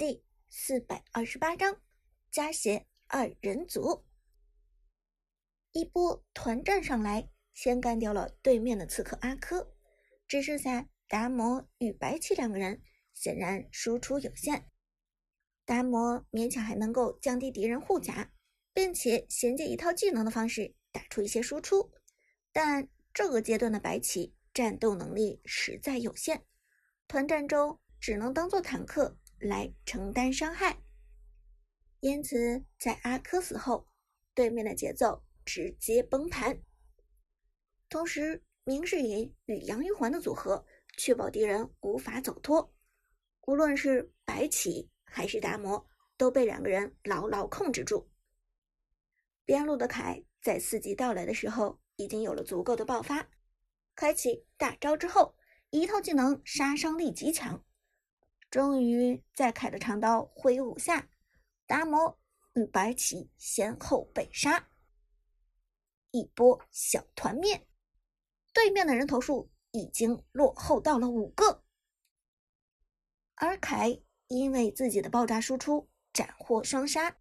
第四百二十八章加血二人组。一波团战上来，先干掉了对面的刺客阿珂，只剩下达摩与白起两个人，显然输出有限。达摩勉强还能够降低敌人护甲，并且衔接一套技能的方式打出一些输出，但这个阶段的白起战斗能力实在有限，团战中只能当做坦克来承担伤害。因此，在阿珂死后，对面的节奏。直接崩盘。同时，明世隐与杨玉环的组合确保敌人无法走脱。无论是白起还是达摩，都被两个人牢牢控制住。边路的凯在四级到来的时候已经有了足够的爆发，开启大招之后，一套技能杀伤力极强。终于在凯的长刀挥舞下，达摩与白起先后被杀。一波小团灭，对面的人头数已经落后到了五个，而凯因为自己的爆炸输出斩获双杀，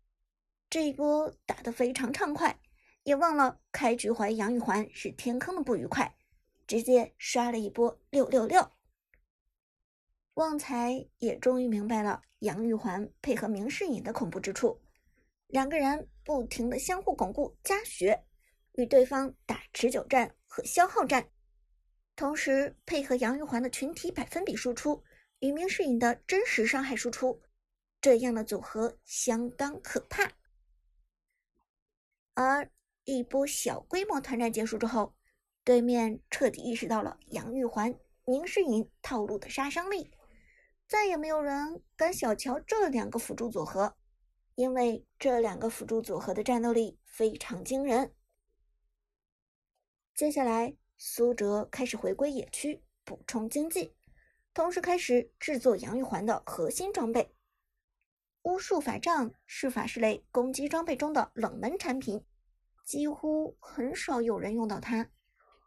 这一波打得非常畅快，也忘了开局怀疑杨玉环是天坑的不愉快，直接刷了一波六六六。旺财也终于明白了杨玉环配合明世隐的恐怖之处，两个人不停的相互巩固加血。与对方打持久战和消耗战，同时配合杨玉环的群体百分比输出与明世隐的真实伤害输出，这样的组合相当可怕。而一波小规模团战结束之后，对面彻底意识到了杨玉环、明世隐套路的杀伤力，再也没有人敢小瞧这两个辅助组合，因为这两个辅助组合的战斗力非常惊人。接下来，苏哲开始回归野区补充经济，同时开始制作杨玉环的核心装备。巫术法杖是法师类攻击装备中的冷门产品，几乎很少有人用到它。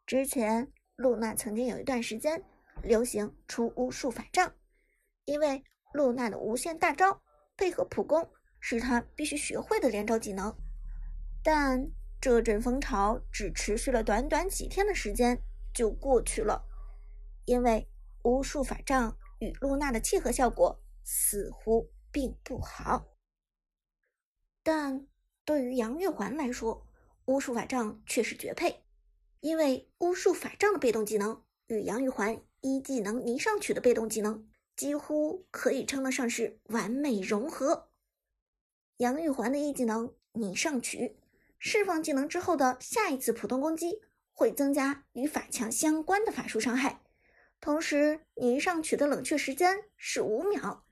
之前露娜曾经有一段时间流行出巫术法杖，因为露娜的无限大招配合普攻是她必须学会的连招技能，但。这阵风潮只持续了短短几天的时间就过去了，因为巫术法杖与露娜的契合效果似乎并不好。但对于杨玉环来说，巫术法杖却是绝配，因为巫术法杖的被动技能与杨玉环一技能泥上曲的被动技能几乎可以称得上是完美融合。杨玉环的一技能泥上曲。释放技能之后的下一次普通攻击会增加与法强相关的法术伤害，同时你上曲的冷却时间是五秒，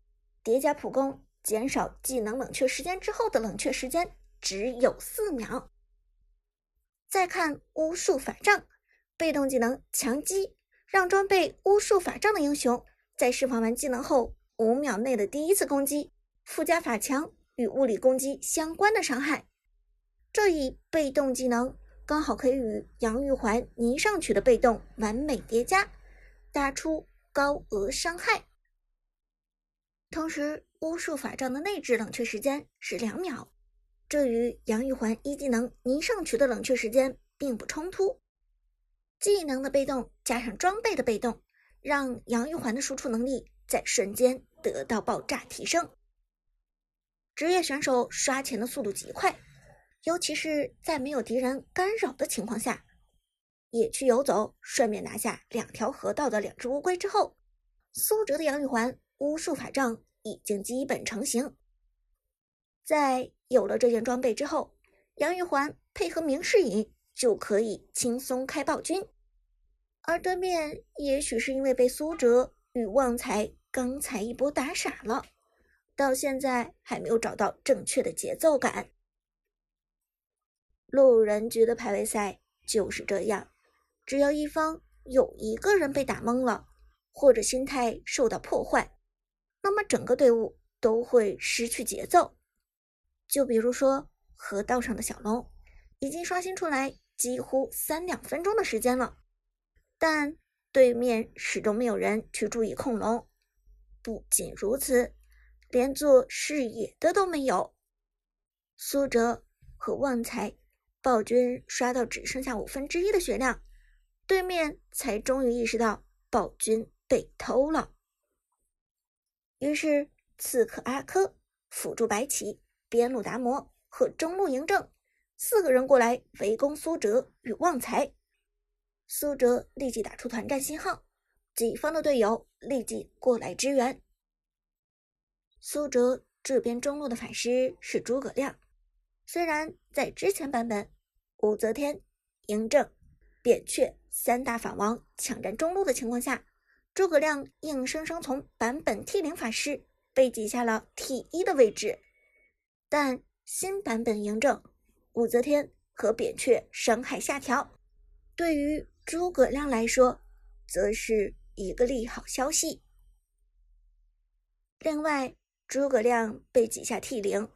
叠加普攻减少技能冷却时间之后的冷却时间只有四秒。再看巫术法杖，被动技能强击，让装备巫术法杖的英雄在释放完技能后五秒内的第一次攻击附加法强与物理攻击相关的伤害。这一被动技能刚好可以与杨玉环泥上曲的被动完美叠加，打出高额伤害。同时，巫术法杖的内置冷却时间是两秒，这与杨玉环一技能泥上曲的冷却时间并不冲突。技能的被动加上装备的被动，让杨玉环的输出能力在瞬间得到爆炸提升。职业选手刷钱的速度极快。尤其是在没有敌人干扰的情况下，野区游走，顺便拿下两条河道的两只乌龟之后，苏哲的杨玉环巫术法杖已经基本成型。在有了这件装备之后，杨玉环配合明世隐就可以轻松开暴君。而对面也许是因为被苏哲与旺财刚才一波打傻了，到现在还没有找到正确的节奏感。路人局的排位赛就是这样，只要一方有一个人被打懵了，或者心态受到破坏，那么整个队伍都会失去节奏。就比如说河道上的小龙，已经刷新出来几乎三两分钟的时间了，但对面始终没有人去注意控龙。不仅如此，连做视野的都没有。苏哲和旺财暴君刷到只剩下五分之一的血量，对面才终于意识到暴君被偷了。于是，刺客阿珂、辅助白起、边路达摩和中路嬴政四个人过来围攻苏哲与旺财。苏哲立即打出团战信号，己方的队友立即过来支援。苏哲这边中路的法师是诸葛亮，虽然在之前版本武则天、嬴政、扁鹊三大法王抢占中路的情况下，诸葛亮硬生生从版本 T 零法师被挤下了 T 一的位置，但新版本嬴政、武则天和扁鹊伤害下调，对于诸葛亮来说，则是一个利好消息。另外，诸葛亮被挤下 T 零，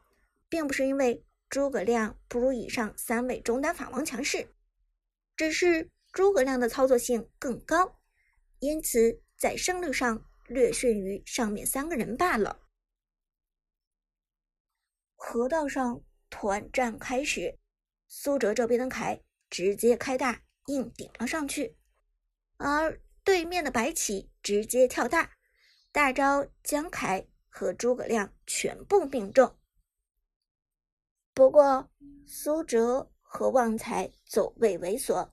并不是因为诸葛亮不如以上三位中单法王强势，只是诸葛亮的操作性更高，因此在胜率上略逊于上面三个人罢了。河道上团战开始，苏哲这边的凯直接开大。硬顶了上去，而对面的白起直接跳大，大招将凯和诸葛亮全部命中。不过苏哲和旺财走位猥琐，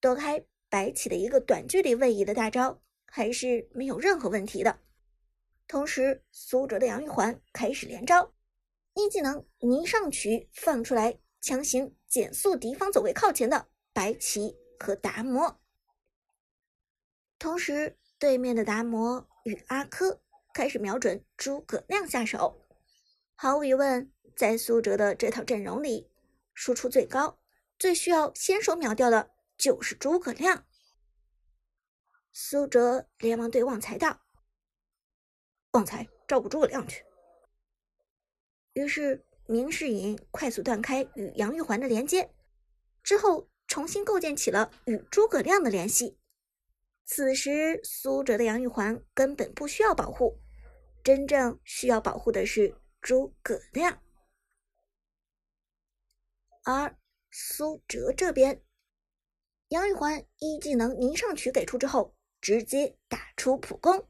躲开白起的一个短距离位移的大招，还是没有任何问题的。同时，苏哲的杨玉环开始连招，一技能泥上曲放出来，强行减速敌方走位靠前的白起。和达摩，同时对面的达摩与阿珂开始瞄准诸葛亮下手。毫无疑问，在苏哲的这套阵容里，输出最高、最需要先手秒掉的就是诸葛亮。苏哲连忙对旺财道：“旺财，照顾诸葛亮去。”于是明世隐快速断开与杨玉环的连接，之后。重新构建起了与诸葛亮的联系。此时，苏哲的杨玉环根本不需要保护，真正需要保护的是诸葛亮。而苏哲这边，杨玉环一技能泥上曲给出之后，直接打出普攻，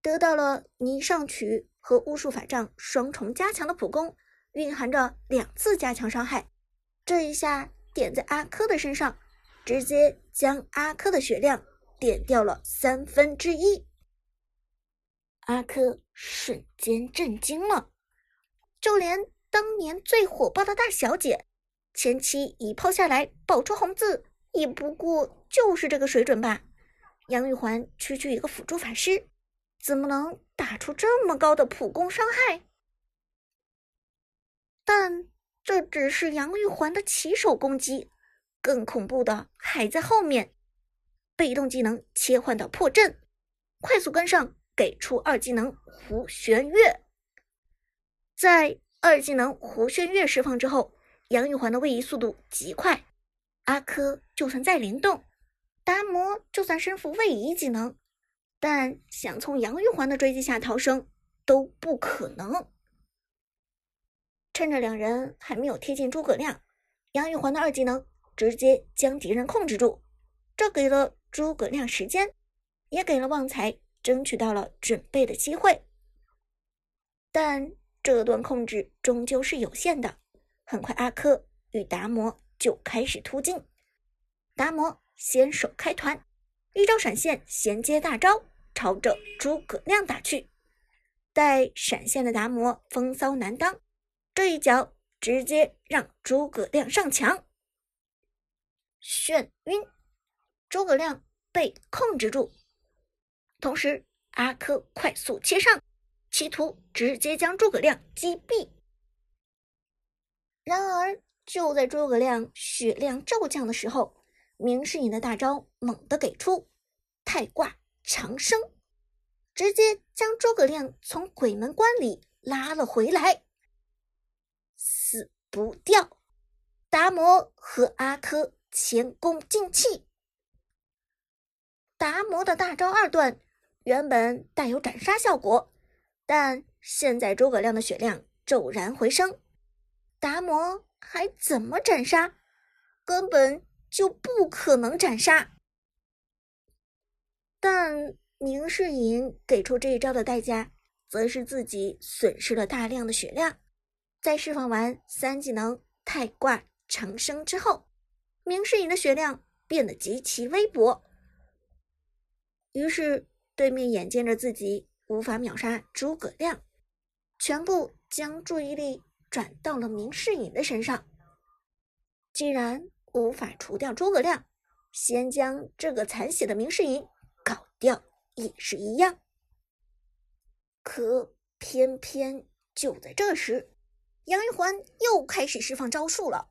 得到了泥上曲和巫术法杖双重加强的普攻，蕴含着两次加强伤害。这一下。点在阿珂的身上，直接将阿珂的血量点掉了三分之一。阿珂瞬间震惊了，就连当年最火爆的大小姐，前期一炮下来爆出红字，也不过就是这个水准吧。杨玉环区区一个辅助法师，怎么能打出这么高的普攻伤害？但。这只是杨玉环的起手攻击，更恐怖的还在后面。被动技能切换到破阵，快速跟上，给出二技能胡旋月。在二技能胡旋月释放之后，杨玉环的位移速度极快。阿珂就算再灵动，达摩就算身负位移技能，但想从杨玉环的追击下逃生都不可能。趁着两人还没有贴近诸葛亮，杨玉环的二技能直接将敌人控制住，这给了诸葛亮时间，也给了旺财争取到了准备的机会。但这段控制终究是有限的，很快阿珂与达摩就开始突进。达摩先手开团，一招闪现衔接大招，朝着诸葛亮打去。待闪现的达摩风骚难当。这一脚直接让诸葛亮上墙，眩晕，诸葛亮被控制住。同时，阿珂快速切上，企图直接将诸葛亮击毙。然而，就在诸葛亮血量骤降的时候，明世隐的大招猛地给出太卦长生，直接将诸葛亮从鬼门关里拉了回来。死不掉！达摩和阿珂前功尽弃。达摩的大招二段原本带有斩杀效果，但现在诸葛亮的血量骤然回升，达摩还怎么斩杀？根本就不可能斩杀。但明世隐给出这一招的代价，则是自己损失了大量的血量。在释放完三技能太卦长生之后，明世隐的血量变得极其微薄。于是，对面眼见着自己无法秒杀诸葛亮，全部将注意力转到了明世隐的身上。既然无法除掉诸葛亮，先将这个残血的明世隐搞掉也是一样。可偏偏就在这时。杨玉环又开始释放招数了，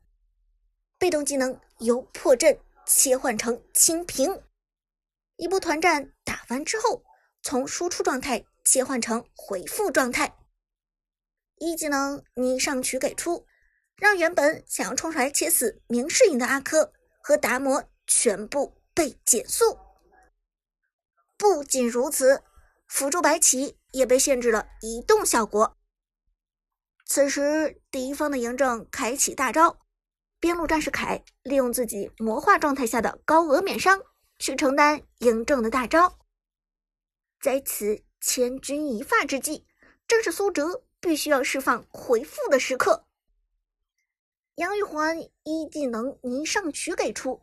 被动技能由破阵切换成清平，一波团战打完之后，从输出状态切换成回复状态。一技能你上曲给出，让原本想要冲出来切死明世隐的阿珂和达摩全部被减速。不仅如此，辅助白起也被限制了移动效果。此时，敌方的嬴政开启大招，边路战士凯利用自己魔化状态下的高额免伤，去承担嬴政的大招。在此千钧一发之际，正是苏哲必须要释放回复的时刻。杨玉环一技能泥上曲给出，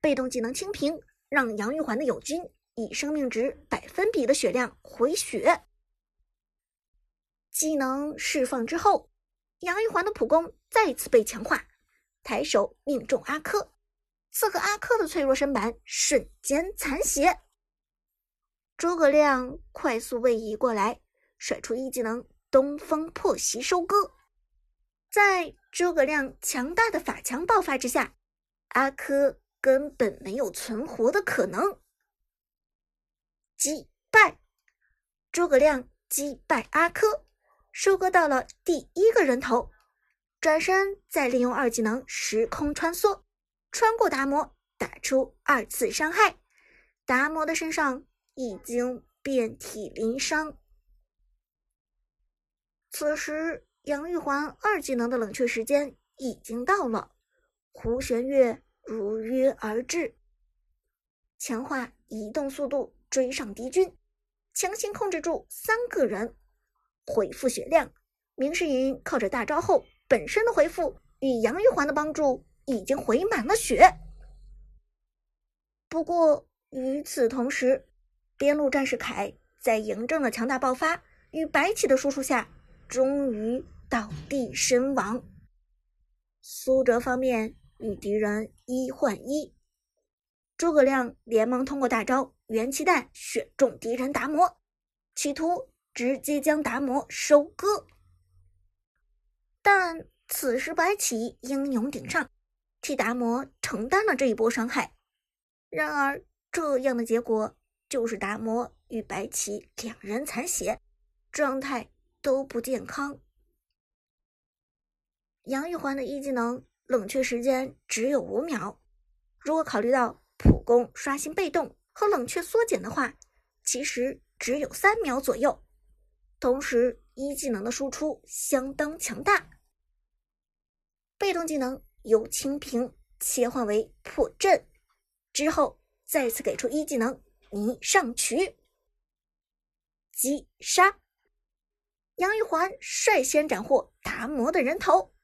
被动技能清屏，让杨玉环的友军以生命值百分比的血量回血。技能释放之后，杨玉环的普攻再次被强化，抬手命中阿珂，刺客阿珂的脆弱身板瞬间残血。诸葛亮快速位移过来，甩出一技能东风破袭收割，在诸葛亮强大的法强爆发之下，阿珂根本没有存活的可能。击败诸葛亮，击败阿珂。收割到了第一个人头，转身再利用二技能时空穿梭，穿过达摩，打出二次伤害。达摩的身上已经遍体鳞伤。此时，杨玉环二技能的冷却时间已经到了，胡玄月如约而至，强化移动速度追上敌军，强行控制住三个人。回复血量，明世隐靠着大招后本身的回复与杨玉环的帮助，已经回满了血。不过与此同时，边路战士凯在嬴政的强大爆发与白起的输出下，终于倒地身亡。苏哲方面与敌人一换一，诸葛亮连忙通过大招元气弹选中敌人达摩，企图。直接将达摩收割，但此时白起英勇顶上，替达摩承担了这一波伤害。然而，这样的结果就是达摩与白起两人残血，状态都不健康。杨玉环的一技能冷却时间只有五秒，如果考虑到普攻刷新被动和冷却缩减的话，其实只有三秒左右。同时，一技能的输出相当强大，被动技能由清平切换为破阵，之后再次给出一技能泥上曲击杀。杨玉环率先斩获达摩的人头，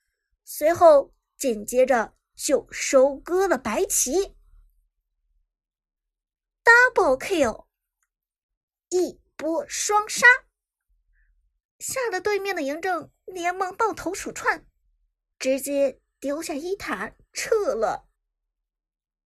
随后紧接着就收割了白起，double kill，一波双杀。吓得对面的嬴政连忙抱头鼠窜，直接丢下一塔撤了。